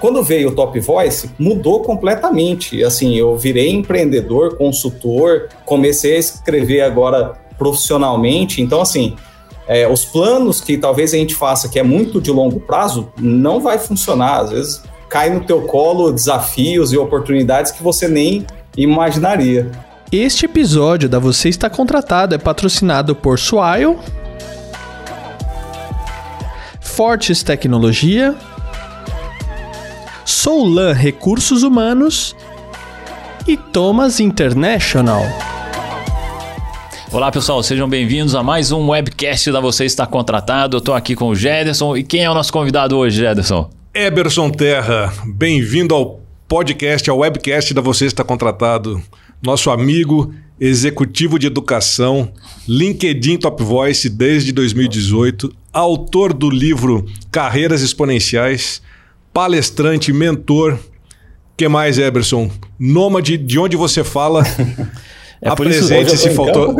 Quando veio o Top Voice, mudou completamente. Assim, eu virei empreendedor, consultor, comecei a escrever agora profissionalmente. Então, assim, é, os planos que talvez a gente faça, que é muito de longo prazo, não vai funcionar. Às vezes cai no teu colo desafios e oportunidades que você nem imaginaria. Este episódio da Você Está Contratado é patrocinado por Swile, Fortes Tecnologia, Soulan Recursos Humanos e Thomas International. Olá pessoal, sejam bem-vindos a mais um webcast da Você Está Contratado. Eu estou aqui com o Gederson e quem é o nosso convidado hoje, Gederson? Eberson Terra, bem-vindo ao podcast, ao webcast da Você Está Contratado. Nosso amigo, executivo de educação, LinkedIn Top Voice desde 2018, autor do livro Carreiras Exponenciais, palestrante, mentor. que mais, Eberson? Nômade, de onde você fala? É Apresente se faltou.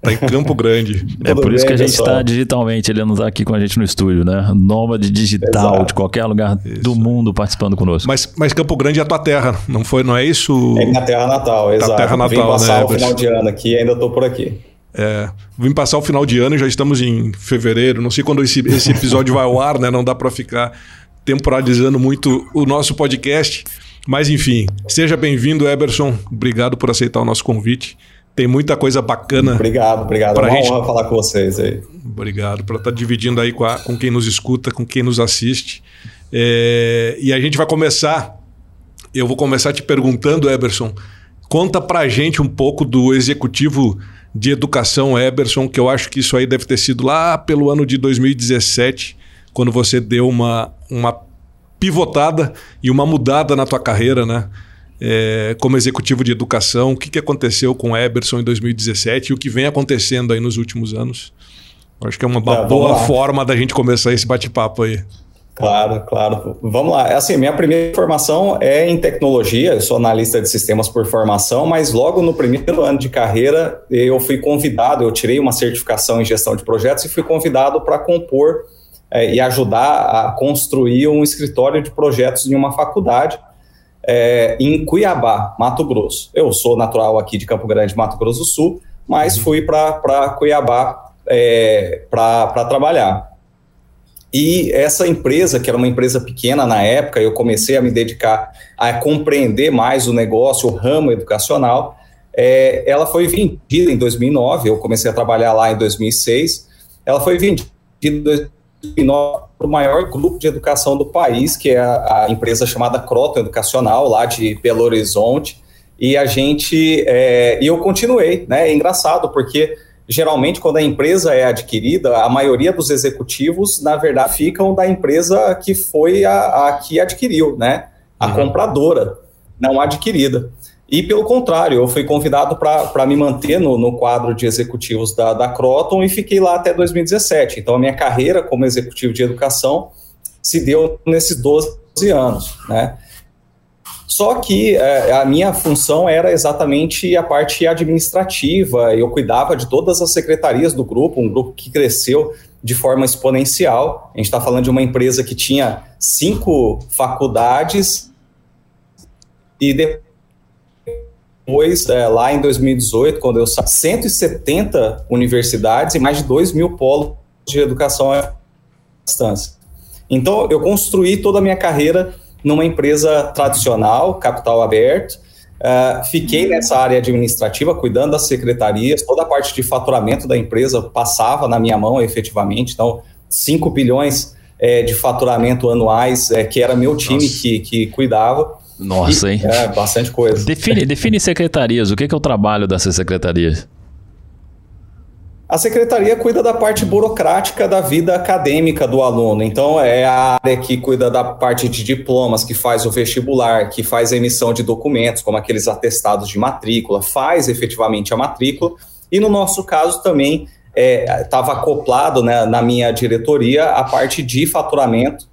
Tá em Campo Grande. É por isso que a gente está digitalmente, ele não está aqui com a gente no estúdio, né? Nômade digital, Exato. de qualquer lugar isso. do mundo participando conosco. Mas, mas Campo Grande é a tua terra, não foi, não é isso? É minha terra natal, exato. terra natal, Vim passar né, o final de ano aqui e ainda estou por aqui. É, vim passar o final de ano e já estamos em fevereiro. Não sei quando esse, esse episódio vai ao ar, né? Não dá para ficar temporalizando muito o nosso podcast. Mas enfim, seja bem-vindo, Eberson. Obrigado por aceitar o nosso convite. Tem muita coisa bacana. Obrigado, obrigado. Pra uma gente... honra falar com vocês aí. Obrigado por estar dividindo aí com, a, com quem nos escuta, com quem nos assiste. É, e a gente vai começar. Eu vou começar te perguntando, Eberson. Conta pra gente um pouco do executivo de educação Eberson, que eu acho que isso aí deve ter sido lá pelo ano de 2017, quando você deu uma, uma pivotada e uma mudada na tua carreira, né? é, como executivo de educação, o que, que aconteceu com o Eberson em 2017 e o que vem acontecendo aí nos últimos anos. Acho que é uma tá, boa forma da gente começar esse bate-papo aí. Claro, claro. Vamos lá. É assim, minha primeira formação é em tecnologia, eu sou analista de sistemas por formação, mas logo no primeiro ano de carreira eu fui convidado, eu tirei uma certificação em gestão de projetos e fui convidado para compor é, e ajudar a construir um escritório de projetos em uma faculdade é, em Cuiabá, Mato Grosso. Eu sou natural aqui de Campo Grande, Mato Grosso do Sul, mas fui para Cuiabá é, para trabalhar. E essa empresa, que era uma empresa pequena na época, eu comecei a me dedicar a compreender mais o negócio, o ramo educacional. É, ela foi vendida em 2009, eu comecei a trabalhar lá em 2006. Ela foi vendida em 2009 para o maior grupo de educação do país, que é a, a empresa chamada Croton Educacional, lá de Belo Horizonte. E a gente. É, e eu continuei, né? É engraçado, porque geralmente quando a empresa é adquirida, a maioria dos executivos, na verdade, ficam da empresa que foi a, a que adquiriu, né? A uhum. compradora, não adquirida. E pelo contrário, eu fui convidado para me manter no, no, quadro de executivos da, da Croton e fiquei lá até 2017. Então a minha carreira como executivo de educação se deu nesses 12 anos, né? Só que é, a minha função era exatamente a parte administrativa, eu cuidava de todas as secretarias do grupo, um grupo que cresceu de forma exponencial. A gente está falando de uma empresa que tinha cinco faculdades e depois depois, é, lá em 2018, quando eu saí, 170 universidades e mais de 2 mil polos de educação à distância. Então, eu construí toda a minha carreira numa empresa tradicional, capital aberto, uh, fiquei nessa área administrativa, cuidando das secretarias, toda a parte de faturamento da empresa passava na minha mão, efetivamente, então, 5 bilhões é, de faturamento anuais, é, que era meu time que, que cuidava. Nossa, hein? É, bastante coisa. Define, define secretarias. O que é o trabalho dessas secretarias? A secretaria cuida da parte burocrática da vida acadêmica do aluno. Então, é a área que cuida da parte de diplomas, que faz o vestibular, que faz a emissão de documentos, como aqueles atestados de matrícula, faz efetivamente a matrícula. E no nosso caso também estava é, acoplado né, na minha diretoria a parte de faturamento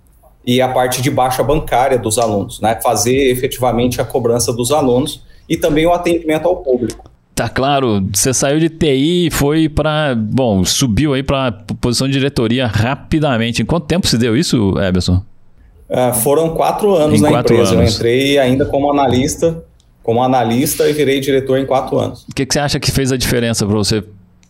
e a parte de baixa bancária dos alunos, né? Fazer efetivamente a cobrança dos alunos e também o atendimento ao público. Tá claro, você saiu de TI e foi para, bom, subiu aí para posição de diretoria rapidamente. Em quanto tempo se deu isso, Eberson? Uh, foram quatro anos em na quatro empresa. Anos. Eu entrei ainda como analista, como analista e virei diretor em quatro anos. O que, que você acha que fez a diferença para você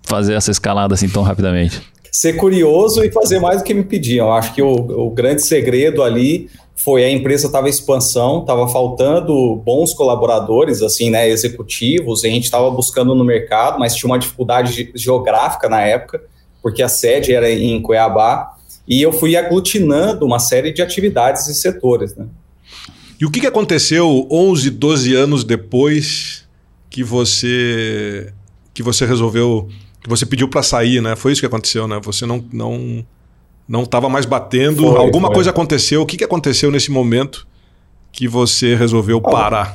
fazer essa escalada assim tão rapidamente? Ser curioso e fazer mais do que me pediam. Eu acho que o, o grande segredo ali foi a empresa estava em expansão, estava faltando bons colaboradores, assim, né, executivos, a gente estava buscando no mercado, mas tinha uma dificuldade geográfica na época, porque a sede era em Cuiabá, e eu fui aglutinando uma série de atividades e setores, né. E o que, que aconteceu 11, 12 anos depois que você que você resolveu, que você pediu para sair, né? Foi isso que aconteceu, né? Você não não não estava mais batendo, foi, alguma foi. coisa aconteceu. O que, que aconteceu nesse momento que você resolveu parar?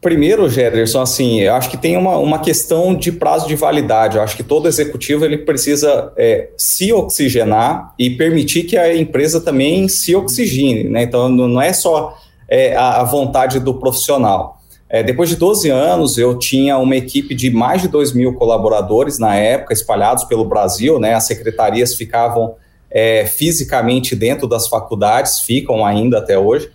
Primeiro, Gederson, assim, eu acho que tem uma, uma questão de prazo de validade. Eu acho que todo executivo ele precisa é, se oxigenar e permitir que a empresa também se oxigene. Né? Então, não é só é, a vontade do profissional. É, depois de 12 anos, eu tinha uma equipe de mais de 2 mil colaboradores na época, espalhados pelo Brasil, né? As secretarias ficavam é, fisicamente dentro das faculdades, ficam ainda até hoje.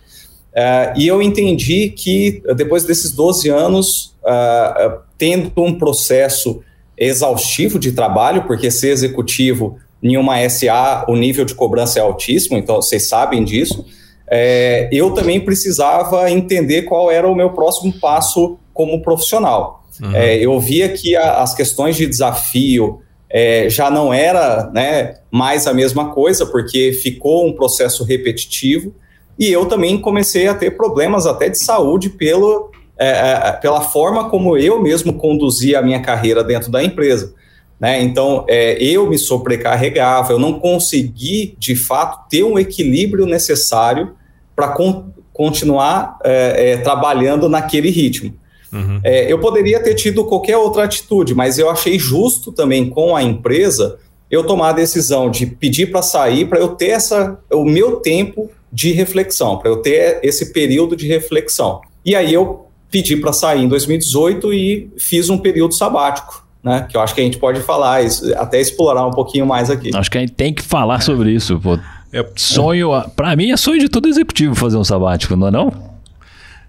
É, e eu entendi que depois desses 12 anos, uh, tendo um processo exaustivo de trabalho, porque ser executivo em uma SA, o nível de cobrança é altíssimo, então vocês sabem disso é, eu também precisava entender qual era o meu próximo passo como profissional. Uhum. É, eu via que a, as questões de desafio é, já não era né, mais a mesma coisa, porque ficou um processo repetitivo, e eu também comecei a ter problemas até de saúde pelo, é, é, pela forma como eu mesmo conduzia a minha carreira dentro da empresa. Né? Então, é, eu me sobrecarregava, eu não consegui, de fato, ter um equilíbrio necessário para con continuar é, é, trabalhando naquele ritmo. Uhum. É, eu poderia ter tido qualquer outra atitude, mas eu achei justo também com a empresa eu tomar a decisão de pedir para sair, para eu ter essa, o meu tempo de reflexão, para eu ter esse período de reflexão. E aí eu pedi para sair em 2018 e fiz um período sabático. Né, que eu acho que a gente pode falar, até explorar um pouquinho mais aqui. Acho que a gente tem que falar sobre isso. Pô. É sonho, para mim é sonho de todo executivo fazer um sabático, não é não?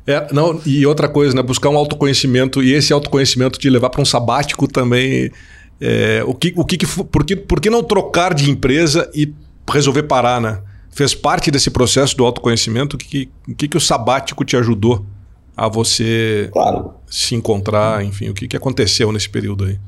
É, não, e outra coisa, né? Buscar um autoconhecimento e esse autoconhecimento de levar para um sabático também. É, o que, o que, por, que, por que não trocar de empresa e resolver parar, né? Fez parte desse processo do autoconhecimento? O que, que, que o sabático te ajudou a você claro. se encontrar? Enfim, o que, que aconteceu nesse período aí?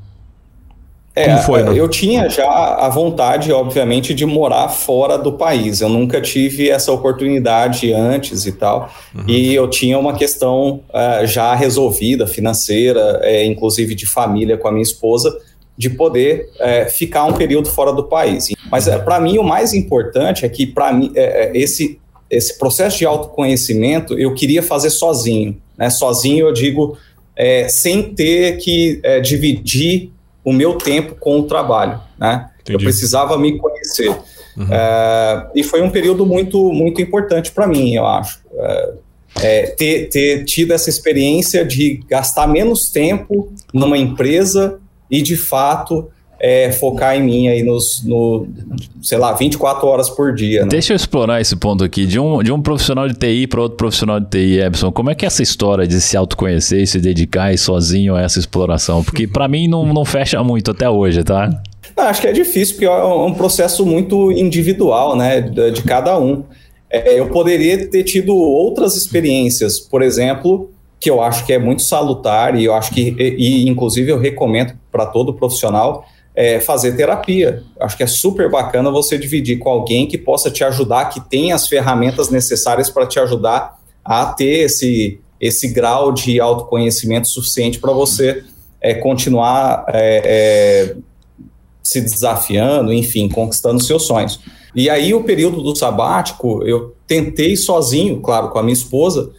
É, Como foi, né? eu tinha já a vontade, obviamente, de morar fora do país. Eu nunca tive essa oportunidade antes e tal. Uhum. E eu tinha uma questão uh, já resolvida, financeira, é, inclusive de família com a minha esposa, de poder é, ficar um período fora do país. Mas é, para mim o mais importante é que para mim esse esse processo de autoconhecimento eu queria fazer sozinho, né? Sozinho eu digo sem ter que dividir o meu tempo com o trabalho, né? Eu precisava me conhecer. Uhum. É, e foi um período muito, muito importante para mim, eu acho. É, é, ter, ter tido essa experiência de gastar menos tempo numa empresa e, de fato, é, focar em mim aí nos, no, sei lá, 24 horas por dia. Né? Deixa eu explorar esse ponto aqui. De um, de um profissional de TI para outro profissional de TI, Ebson, como é que é essa história de se autoconhecer e se dedicar e sozinho a essa exploração? Porque para mim não, não fecha muito até hoje, tá? Não, acho que é difícil, porque é um processo muito individual, né, de, de cada um. É, eu poderia ter tido outras experiências, por exemplo, que eu acho que é muito salutar e eu acho que, e, e inclusive eu recomendo para todo profissional, é, fazer terapia. Acho que é super bacana você dividir com alguém que possa te ajudar, que tenha as ferramentas necessárias para te ajudar a ter esse, esse grau de autoconhecimento suficiente para você é, continuar é, é, se desafiando, enfim, conquistando seus sonhos. E aí, o período do sabático, eu tentei sozinho, claro, com a minha esposa,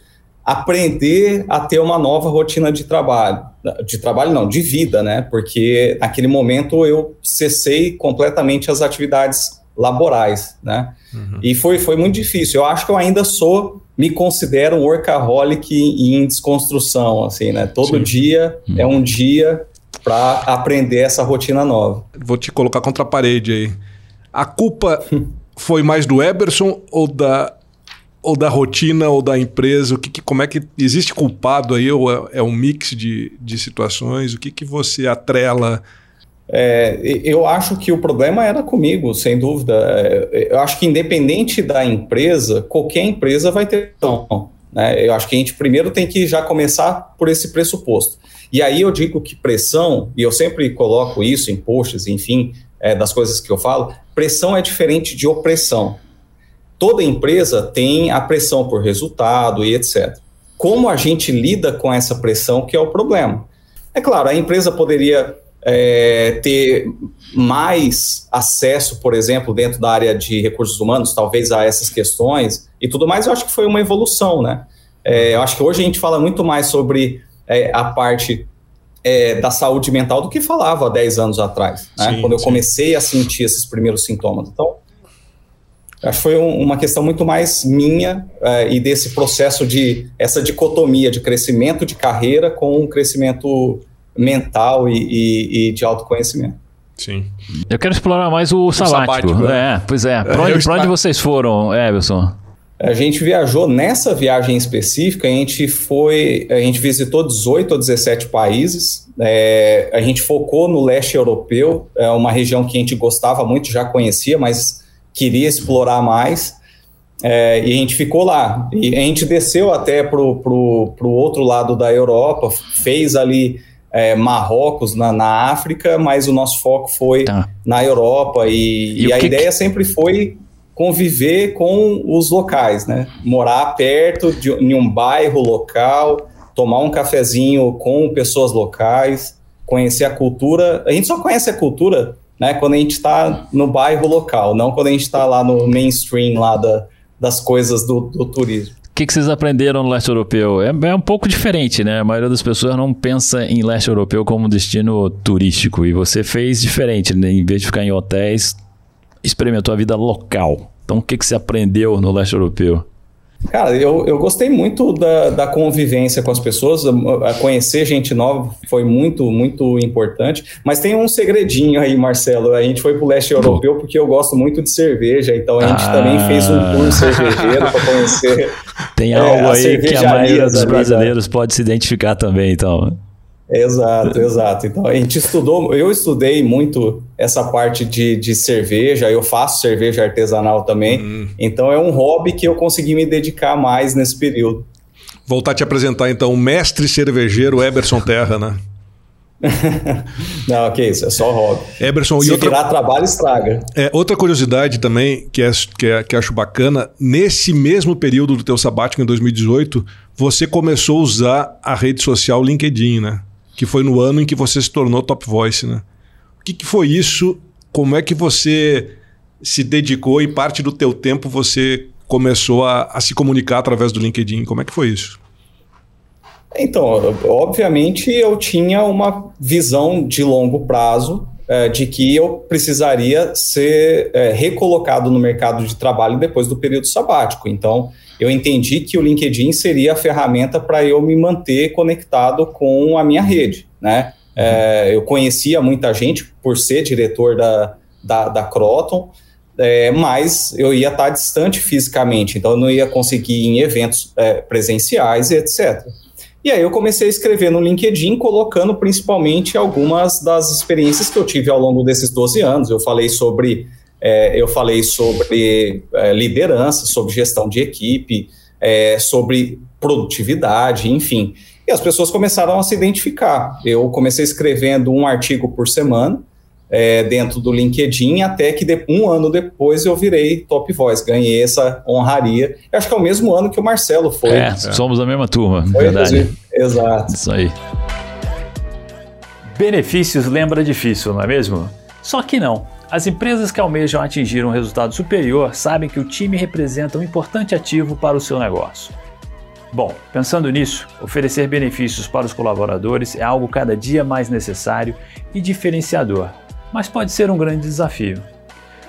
aprender a ter uma nova rotina de trabalho. De trabalho não, de vida, né? Porque naquele momento eu cessei completamente as atividades laborais, né? Uhum. E foi, foi muito difícil. Eu acho que eu ainda sou, me considero um workaholic em desconstrução, assim, né? Todo Sim. dia uhum. é um dia para aprender essa rotina nova. Vou te colocar contra a parede aí. A culpa foi mais do Eberson ou da, ou da rotina ou da empresa? O que, que como é que existe culpado aí ou é, é um mix de, de situações? O que, que você atrela? É, eu acho que o problema era comigo, sem dúvida. É, eu acho que independente da empresa, qualquer empresa vai ter pressão. Né? Eu acho que a gente primeiro tem que já começar por esse pressuposto. E aí eu digo que pressão, e eu sempre coloco isso em posts, enfim, é, das coisas que eu falo, pressão é diferente de opressão. Toda empresa tem a pressão por resultado e etc. Como a gente lida com essa pressão que é o problema? É claro, a empresa poderia é, ter mais acesso, por exemplo, dentro da área de recursos humanos, talvez a essas questões e tudo mais, eu acho que foi uma evolução, né? É, eu acho que hoje a gente fala muito mais sobre é, a parte é, da saúde mental do que falava há 10 anos atrás, né? Sim, quando eu sim. comecei a sentir esses primeiros sintomas. Então, foi um, uma questão muito mais minha é, e desse processo de essa dicotomia de crescimento de carreira com um crescimento mental e, e, e de autoconhecimento. Sim. Eu quero explorar mais o, o sabático. sabático é. é, pois é. Para onde, onde vocês foram, Everson? A gente viajou nessa viagem específica, a gente foi, a gente visitou 18 ou 17 países. É, a gente focou no leste europeu, é uma região que a gente gostava muito, já conhecia, mas queria explorar mais. É, e a gente ficou lá. E a gente desceu até para o outro lado da Europa, fez ali é, Marrocos na, na, África, mas o nosso foco foi tá. na Europa. E, e, e a ideia que... sempre foi conviver com os locais, né? Morar perto de, de um bairro local, tomar um cafezinho com pessoas locais, conhecer a cultura. A gente só conhece a cultura né, quando a gente está no bairro local, não quando a gente está lá no mainstream lá da, das coisas do, do turismo. O que, que, vocês aprenderam no leste europeu? É, é, um pouco diferente, né? A maioria das pessoas não pensa em leste europeu como destino turístico. E você fez diferente, né? Em vez de ficar em hotéis, experimentou a vida local. Então, o que, que você aprendeu no leste europeu? Cara, eu, eu gostei muito da, da convivência com as pessoas, a, a conhecer gente nova foi muito, muito importante. Mas tem um segredinho aí, Marcelo. A gente foi pro leste europeu porque eu gosto muito de cerveja, então a gente ah, também fez um tour cervejeiro para conhecer. Tem é, algo aí que a maioria dos brasileiros pode se identificar também, então. Exato, exato. Então a gente estudou, eu estudei muito essa parte de, de cerveja, eu faço cerveja artesanal também, uhum. então é um hobby que eu consegui me dedicar mais nesse período. Voltar a te apresentar então o mestre cervejeiro Eberson Terra, né? Não, que isso, é só hobby. Eberson, Se e outra, virar trabalho, estraga. É, outra curiosidade também, que, é, que, é, que acho bacana, nesse mesmo período do teu sabático, em 2018, você começou a usar a rede social LinkedIn, né? Que foi no ano em que você se tornou Top Voice, né? O que, que foi isso? Como é que você se dedicou e parte do teu tempo você começou a, a se comunicar através do LinkedIn? Como é que foi isso? Então, obviamente eu tinha uma visão de longo prazo é, de que eu precisaria ser é, recolocado no mercado de trabalho depois do período sabático. Então, eu entendi que o LinkedIn seria a ferramenta para eu me manter conectado com a minha rede, né? É, eu conhecia muita gente por ser diretor da, da, da Croton, é, mas eu ia estar distante fisicamente, então eu não ia conseguir ir em eventos é, presenciais e etc. E aí eu comecei a escrever no LinkedIn, colocando principalmente algumas das experiências que eu tive ao longo desses 12 anos. Eu falei sobre é, eu falei sobre é, liderança, sobre gestão de equipe, é, sobre produtividade, enfim. E as pessoas começaram a se identificar. Eu comecei escrevendo um artigo por semana é, dentro do LinkedIn, até que de, um ano depois eu virei Top Voice, ganhei essa honraria. Eu acho que é o mesmo ano que o Marcelo foi. É, somos da mesma turma, foi, verdade. Exato. Isso aí. Benefícios lembra difícil, não é mesmo? Só que não. As empresas que almejam atingir um resultado superior sabem que o time representa um importante ativo para o seu negócio. Bom, pensando nisso, oferecer benefícios para os colaboradores é algo cada dia mais necessário e diferenciador, mas pode ser um grande desafio.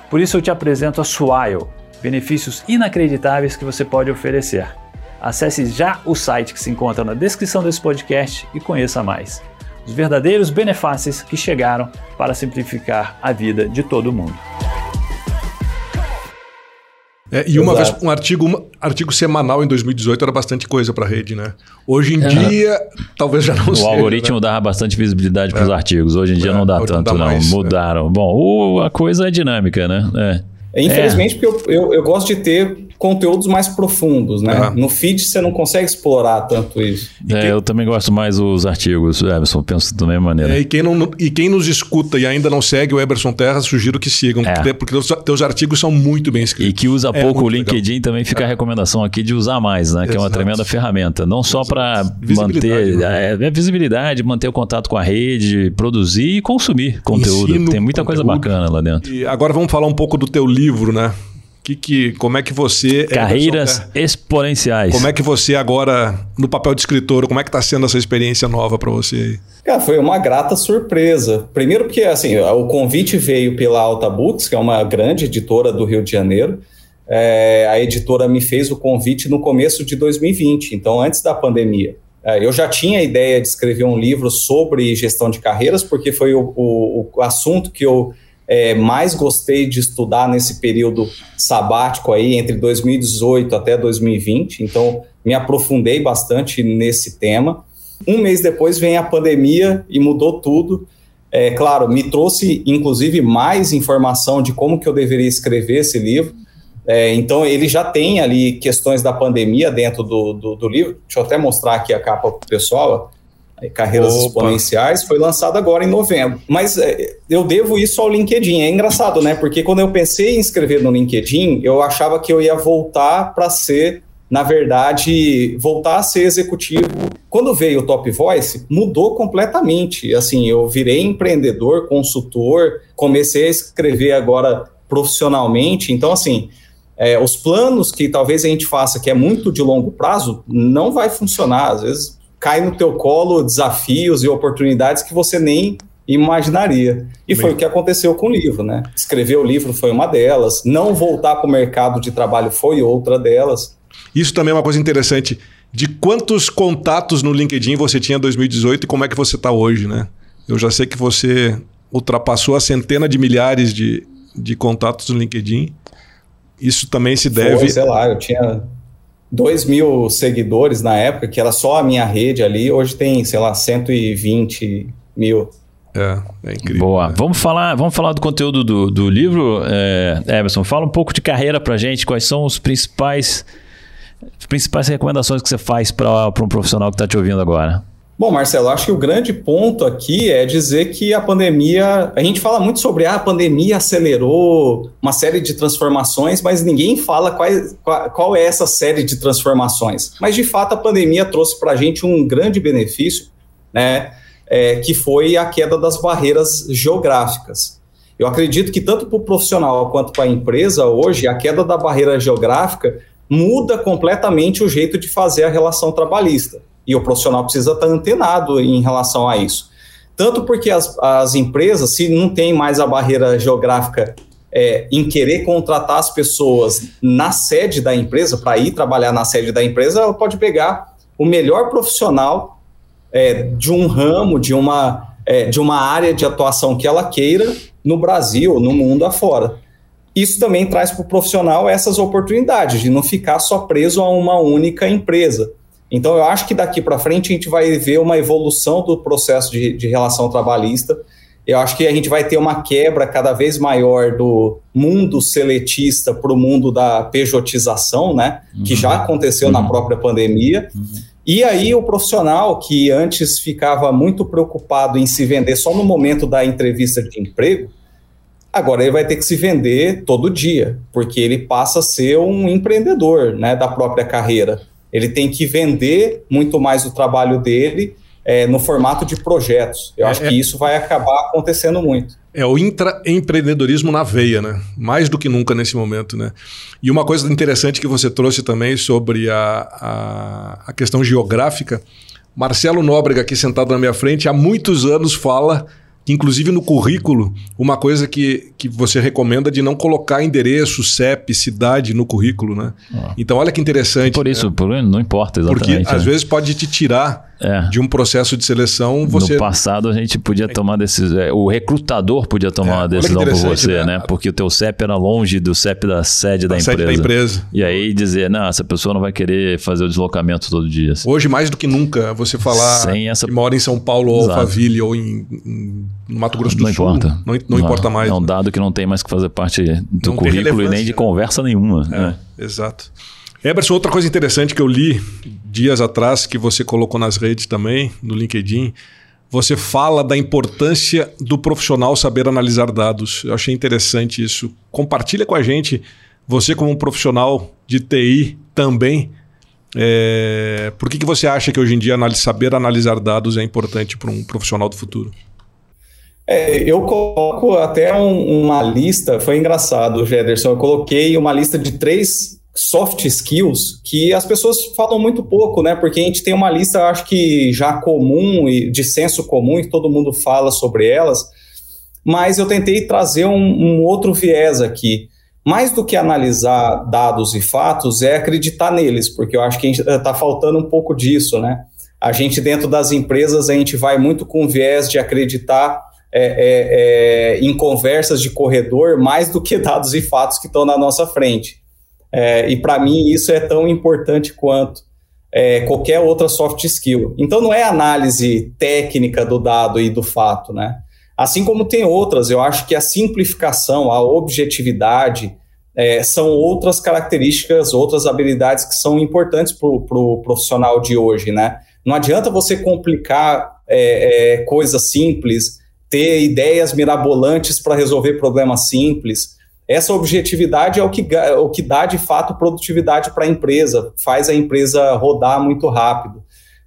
Por isso eu te apresento a Swile, benefícios inacreditáveis que você pode oferecer. Acesse já o site que se encontra na descrição desse podcast e conheça mais os verdadeiros benefícios que chegaram para simplificar a vida de todo mundo. É, e uma Exato. vez um artigo, um artigo semanal em 2018 era bastante coisa para a rede, né? Hoje em é. dia, talvez já não o seja. O algoritmo né? dava bastante visibilidade para os é. artigos. Hoje em dia é, não dá tanto, não. Mais, Mudaram. Bom, o, a coisa é dinâmica, né? Infelizmente, porque eu, eu, eu gosto de ter conteúdos mais profundos, né? Uhum. No feed você não consegue explorar tanto isso. É, quem... eu também gosto mais dos artigos, Eberson, penso da mesma maneira. É, e, quem não, e quem nos escuta e ainda não segue o Eberson Terra, sugiro que sigam, é. porque, teus, teus, artigos são muito bem escritos. E que usa é pouco o LinkedIn legal. também fica a recomendação aqui de usar mais, né? Que Exato. é uma tremenda ferramenta. Não só para manter né? é, é, visibilidade, manter o contato com a rede, produzir e consumir conteúdo. Ensino Tem muita conteúdo. coisa bacana lá dentro. E agora vamos falar um pouco do teu livro, né? Que, que, como é que você. Carreiras é, exponenciais. Como é que você agora, no papel de escritor, como é que está sendo essa experiência nova para você? Cara, foi uma grata surpresa. Primeiro porque assim, o convite veio pela Alta Books, que é uma grande editora do Rio de Janeiro. É, a editora me fez o convite no começo de 2020, então antes da pandemia. É, eu já tinha a ideia de escrever um livro sobre gestão de carreiras, porque foi o, o, o assunto que eu é, mais gostei de estudar nesse período sabático aí, entre 2018 até 2020. Então, me aprofundei bastante nesse tema. Um mês depois vem a pandemia e mudou tudo. É, claro, me trouxe inclusive mais informação de como que eu deveria escrever esse livro. É, então, ele já tem ali questões da pandemia dentro do, do, do livro. Deixa eu até mostrar aqui a capa para o pessoal. Carreiras Opa. Exponenciais, foi lançado agora em novembro. Mas é, eu devo isso ao LinkedIn. É engraçado, né? Porque quando eu pensei em escrever no LinkedIn, eu achava que eu ia voltar para ser, na verdade, voltar a ser executivo. Quando veio o Top Voice, mudou completamente. Assim, eu virei empreendedor, consultor, comecei a escrever agora profissionalmente. Então, assim, é, os planos que talvez a gente faça, que é muito de longo prazo, não vai funcionar. Às vezes cai no teu colo desafios e oportunidades que você nem imaginaria. E foi o que aconteceu com o livro, né? Escrever o livro foi uma delas, não voltar para o mercado de trabalho foi outra delas. Isso também é uma coisa interessante. De quantos contatos no LinkedIn você tinha em 2018 e como é que você está hoje, né? Eu já sei que você ultrapassou a centena de milhares de, de contatos no LinkedIn. Isso também se deve. Foi, sei lá, eu tinha 2 mil seguidores na época, que era só a minha rede ali, hoje tem, sei lá, 120 mil. É, é incrível. Boa. Né? Vamos, falar, vamos falar do conteúdo do, do livro, é, Emerson. Fala um pouco de carreira pra gente, quais são os principais, as principais recomendações que você faz para um profissional que está te ouvindo agora. Bom, Marcelo, acho que o grande ponto aqui é dizer que a pandemia. A gente fala muito sobre ah, a pandemia acelerou uma série de transformações, mas ninguém fala qual, qual, é essa série de transformações. Mas, de fato, a pandemia trouxe para a gente um grande benefício, né, é, que foi a queda das barreiras geográficas. Eu acredito que, tanto para o profissional quanto para a empresa, hoje, a queda da barreira geográfica muda completamente o jeito de fazer a relação trabalhista. E o profissional precisa estar antenado em relação a isso. Tanto porque as, as empresas, se não tem mais a barreira geográfica é, em querer contratar as pessoas na sede da empresa, para ir trabalhar na sede da empresa, ela pode pegar o melhor profissional é, de um ramo, de uma, é, de uma área de atuação que ela queira no Brasil, no mundo afora. Isso também traz para o profissional essas oportunidades de não ficar só preso a uma única empresa. Então, eu acho que daqui para frente a gente vai ver uma evolução do processo de, de relação trabalhista. Eu acho que a gente vai ter uma quebra cada vez maior do mundo seletista para o mundo da pejotização, né? Uhum. Que já aconteceu uhum. na própria pandemia. Uhum. E aí o profissional que antes ficava muito preocupado em se vender só no momento da entrevista de emprego, agora ele vai ter que se vender todo dia, porque ele passa a ser um empreendedor, né, da própria carreira. Ele tem que vender muito mais o trabalho dele é, no formato de projetos. Eu é, acho que é. isso vai acabar acontecendo muito. É o intraempreendedorismo na veia, né? Mais do que nunca nesse momento, né? E uma coisa interessante que você trouxe também sobre a, a, a questão geográfica. Marcelo Nóbrega, aqui sentado na minha frente, há muitos anos fala inclusive no currículo, uma coisa que, que você recomenda de não colocar endereço, CEP, cidade no currículo, né? Ah. Então, olha que interessante. Por isso, né? por, não importa exatamente. Porque às né? vezes pode te tirar é. de um processo de seleção, você... No passado a gente podia tomar decisão, é, o recrutador podia tomar é, uma decisão por você, né? né? Porque o teu CEP era longe do CEP da sede da, da empresa. Sede da empresa. E aí dizer, não, essa pessoa não vai querer fazer o deslocamento todo dia. Assim. Hoje, mais do que nunca, você falar Sem essa... que mora em São Paulo ou Alphaville ou em, em Mato Grosso do não Sul. Importa. Não, não, não importa mais. É um né? dado que não tem mais que fazer parte do não currículo e nem de conversa nenhuma. É, né? Exato. Eberson, outra coisa interessante que eu li dias atrás, que você colocou nas redes também, no LinkedIn, você fala da importância do profissional saber analisar dados. Eu achei interessante isso. Compartilha com a gente, você como um profissional de TI também, é... por que, que você acha que hoje em dia saber analisar dados é importante para um profissional do futuro? É, eu coloco até um, uma lista, foi engraçado, Gederson, eu coloquei uma lista de três soft skills que as pessoas falam muito pouco, né? Porque a gente tem uma lista, acho que já comum e de senso comum e todo mundo fala sobre elas, mas eu tentei trazer um, um outro viés aqui. Mais do que analisar dados e fatos, é acreditar neles, porque eu acho que está faltando um pouco disso, né? A gente, dentro das empresas, a gente vai muito com viés de acreditar é, é, é, em conversas de corredor mais do que dados e fatos que estão na nossa frente. É, e para mim isso é tão importante quanto é, qualquer outra soft skill. Então não é análise técnica do dado e do fato, né? Assim como tem outras, eu acho que a simplificação, a objetividade é, são outras características, outras habilidades que são importantes para o pro profissional de hoje, né? Não adianta você complicar é, é, coisas simples, ter ideias mirabolantes para resolver problemas simples essa objetividade é o que, é o que dá de fato produtividade para a empresa, faz a empresa rodar muito rápido.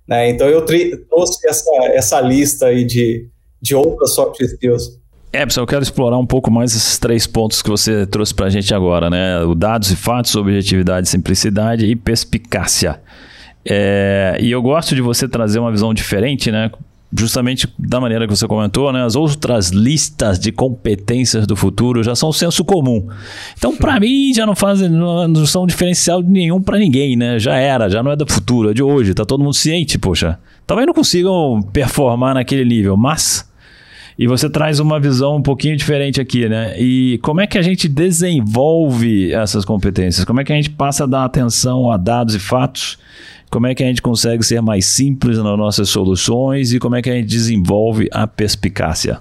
Né? Então eu trouxe essa, essa lista aí de, de outras soft skills. É, pessoal, eu quero explorar um pouco mais esses três pontos que você trouxe para a gente agora, né? O dados e fatos, objetividade, simplicidade e perspicácia. É, e eu gosto de você trazer uma visão diferente, né? Justamente da maneira que você comentou, né, as outras listas de competências do futuro já são senso comum. Então, para mim, já não fazem, não são diferencial nenhum para ninguém, né? Já era, já não é do futuro, é de hoje. Tá todo mundo ciente, poxa. Talvez não consigam performar naquele nível, mas e você traz uma visão um pouquinho diferente aqui, né? E como é que a gente desenvolve essas competências? Como é que a gente passa a dar atenção a dados e fatos como é que a gente consegue ser mais simples nas nossas soluções e como é que a gente desenvolve a perspicácia?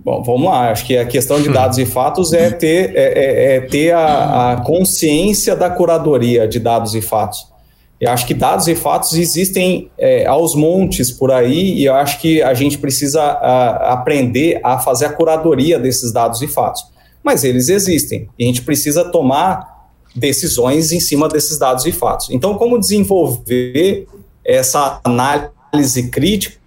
Bom, vamos lá. Acho que a questão de dados e fatos é ter, é, é, é ter a, a, consciência da curadoria de dados e fatos. Eu acho que dados e fatos existem é, aos montes por aí e eu acho que a gente precisa a, aprender a fazer a curadoria desses dados e fatos. Mas eles existem e a gente precisa tomar decisões em cima desses dados e fatos. Então, como desenvolver essa análise crítica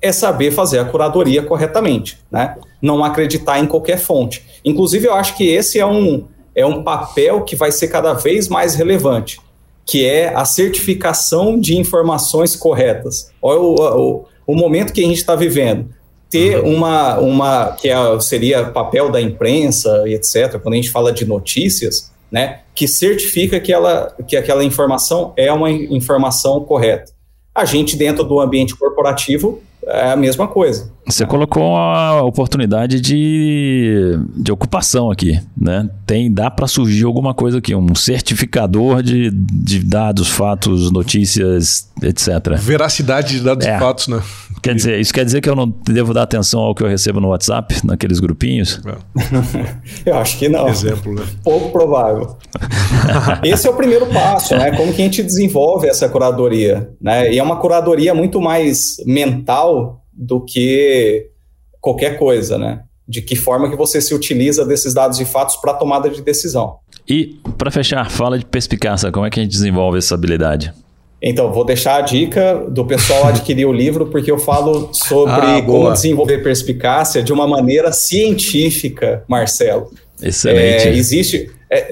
é saber fazer a curadoria corretamente, né? Não acreditar em qualquer fonte. Inclusive, eu acho que esse é um, é um papel que vai ser cada vez mais relevante, que é a certificação de informações corretas. Olha o, o, o momento que a gente está vivendo. Ter uhum. uma, uma que é, seria papel da imprensa e etc., quando a gente fala de notícias, né, que certifica que, ela, que aquela informação é uma informação correta. A gente, dentro do ambiente corporativo, é a mesma coisa. Você colocou a oportunidade de, de ocupação aqui, né? Tem, dá para surgir alguma coisa aqui, um certificador de, de dados, fatos, notícias, etc. Veracidade de dados é. e fatos, né? Quer dizer, isso quer dizer que eu não devo dar atenção ao que eu recebo no WhatsApp, naqueles grupinhos? eu acho que não. Exemplo, né? Pouco provável. Esse é o primeiro passo, né? Como que a gente desenvolve essa curadoria, né? E é uma curadoria muito mais mental do que qualquer coisa, né? De que forma que você se utiliza desses dados e fatos para tomada de decisão. E para fechar, fala de perspicácia, como é que a gente desenvolve essa habilidade? Então, vou deixar a dica do pessoal adquirir o livro, porque eu falo sobre ah, como desenvolver perspicácia de uma maneira científica, Marcelo. Excelente. É, existe.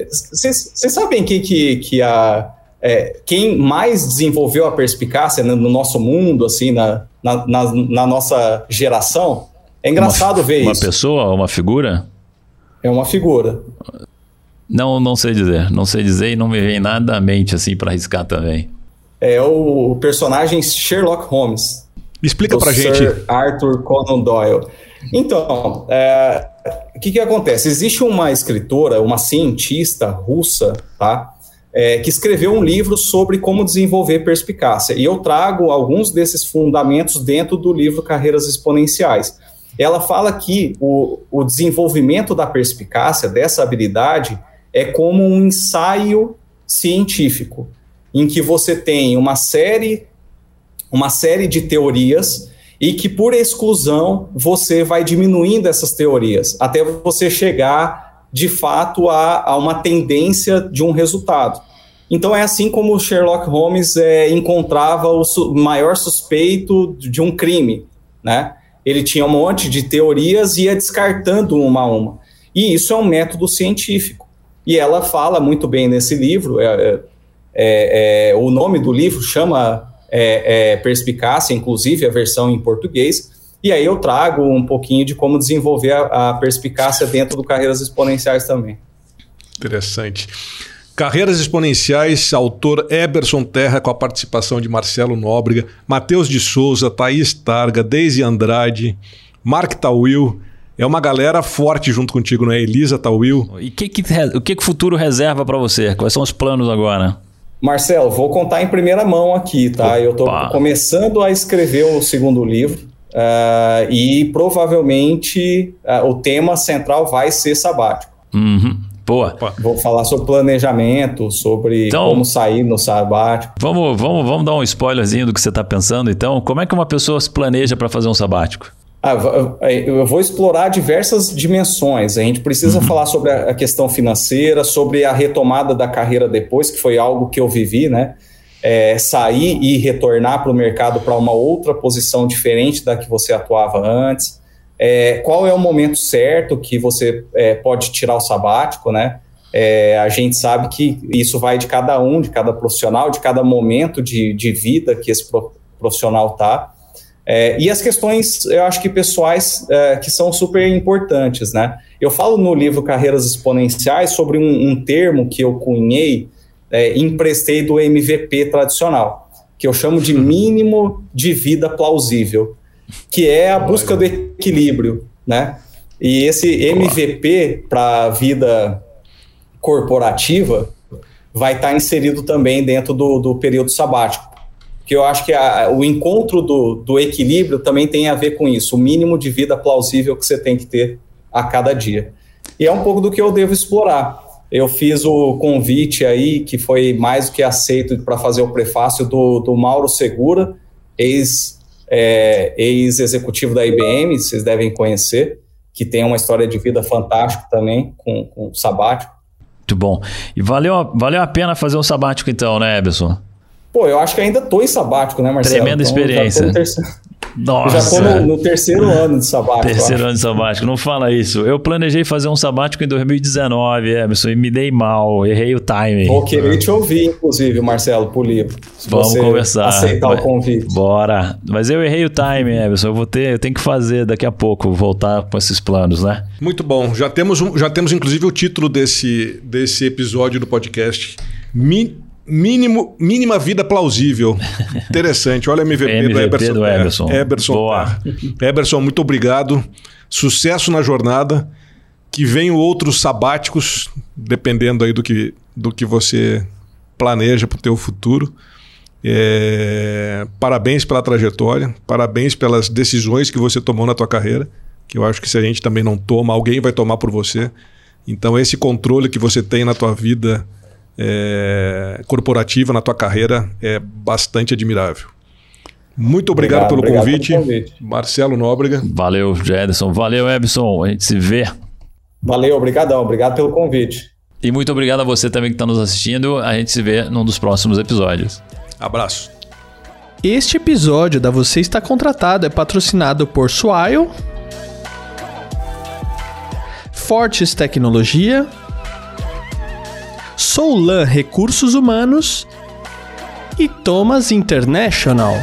Vocês é, sabem que, que, que a, é, quem mais desenvolveu a perspicácia no, no nosso mundo, assim, na, na, na, na, nossa geração? É engraçado uma, ver uma isso. Uma pessoa, uma figura? É uma figura. Não, não sei dizer. Não sei dizer e não me vem nada à mente assim para arriscar também. É o personagem Sherlock Holmes. Explica pra Sir gente. Arthur Conan Doyle. Então, é, o que, que acontece? Existe uma escritora, uma cientista russa, tá? É, que escreveu um livro sobre como desenvolver perspicácia. E eu trago alguns desses fundamentos dentro do livro Carreiras Exponenciais. Ela fala que o, o desenvolvimento da perspicácia, dessa habilidade, é como um ensaio científico, em que você tem uma série, uma série de teorias e que por exclusão você vai diminuindo essas teorias até você chegar de fato a, a uma tendência de um resultado. Então é assim como Sherlock Holmes é, encontrava o su maior suspeito de um crime, né? Ele tinha um monte de teorias e ia descartando uma a uma. E isso é um método científico. E ela fala muito bem nesse livro, é, é, é o nome do livro chama é, é, Perspicácia, inclusive a versão em português, e aí eu trago um pouquinho de como desenvolver a, a perspicácia dentro do Carreiras Exponenciais também. Interessante. Carreiras Exponenciais, autor Eberson Terra, com a participação de Marcelo Nóbrega, Matheus de Souza, Thaís Targa, Deise Andrade, Mark Tawil. É uma galera forte junto contigo, não é? Elisa Tawil. E que que, o que, que o futuro reserva para você? Quais são os planos agora? Marcelo, vou contar em primeira mão aqui, tá? Opa. Eu estou começando a escrever o segundo livro uh, e provavelmente uh, o tema central vai ser sabático. Uhum. Boa. Vou falar sobre planejamento, sobre então, como sair no sabático. Vamos, vamos, vamos dar um spoilerzinho do que você está pensando, então. Como é que uma pessoa se planeja para fazer um sabático? Ah, eu vou explorar diversas dimensões. A gente precisa uhum. falar sobre a questão financeira, sobre a retomada da carreira depois, que foi algo que eu vivi, né? É, sair e retornar para o mercado para uma outra posição diferente da que você atuava antes. É, qual é o momento certo que você é, pode tirar o sabático, né? É, a gente sabe que isso vai de cada um, de cada profissional, de cada momento de, de vida que esse profissional está. É, e as questões, eu acho que pessoais, é, que são super importantes, né? Eu falo no livro Carreiras Exponenciais sobre um, um termo que eu cunhei, é, emprestei do MVP tradicional, que eu chamo de mínimo de vida plausível, que é a busca do equilíbrio, né? E esse MVP para a vida corporativa vai estar tá inserido também dentro do, do período sabático que eu acho que a, o encontro do, do equilíbrio também tem a ver com isso, o mínimo de vida plausível que você tem que ter a cada dia. E é um pouco do que eu devo explorar. Eu fiz o convite aí, que foi mais do que aceito para fazer o prefácio do, do Mauro Segura, ex, é, ex-executivo da IBM, vocês devem conhecer, que tem uma história de vida fantástica também, com, com sabático. Muito bom. E valeu, valeu a pena fazer um sabático então, né, Eberson? Pô, eu acho que ainda tô em sabático, né, Marcelo? Tremenda então, experiência. Nossa. Já tô no, no, terceiro ano de sabático. Terceiro ano de sabático, não fala isso. Eu planejei fazer um sabático em 2019, Emerson, e me dei mal, errei o timing. Vou querer te ouvir, inclusive, Marcelo, pro livro. Vamos conversar. Aceitar o convite. Bora. Mas eu errei o timing, Emerson. Eu vou ter, eu tenho que fazer daqui a pouco, voltar com esses planos, né? Muito bom. Já temos, um, já temos inclusive, o título desse, desse episódio do podcast. Mi Mínimo, mínima vida plausível. Interessante. Olha o MVP, MVP do Eberson. Do Eberson. Eberson. Boa. Eberson, muito obrigado. Sucesso na jornada. Que venham outros sabáticos, dependendo aí do que, do que você planeja para o teu futuro. É... Parabéns pela trajetória, parabéns pelas decisões que você tomou na tua carreira, que eu acho que se a gente também não toma, alguém vai tomar por você. Então esse controle que você tem na tua vida é, corporativa na tua carreira é bastante admirável. Muito obrigado, obrigado, pelo, obrigado convite. pelo, convite. Marcelo Nóbrega. Valeu, Jederson. Valeu, Ebson. A gente se vê. Valeu, obrigadão. Obrigado pelo convite. E muito obrigado a você também que está nos assistindo. A gente se vê num dos próximos episódios. Abraço. Este episódio da Você Está Contratado é patrocinado por Swile, Fortes Tecnologia, Soulan Recursos Humanos e Thomas International.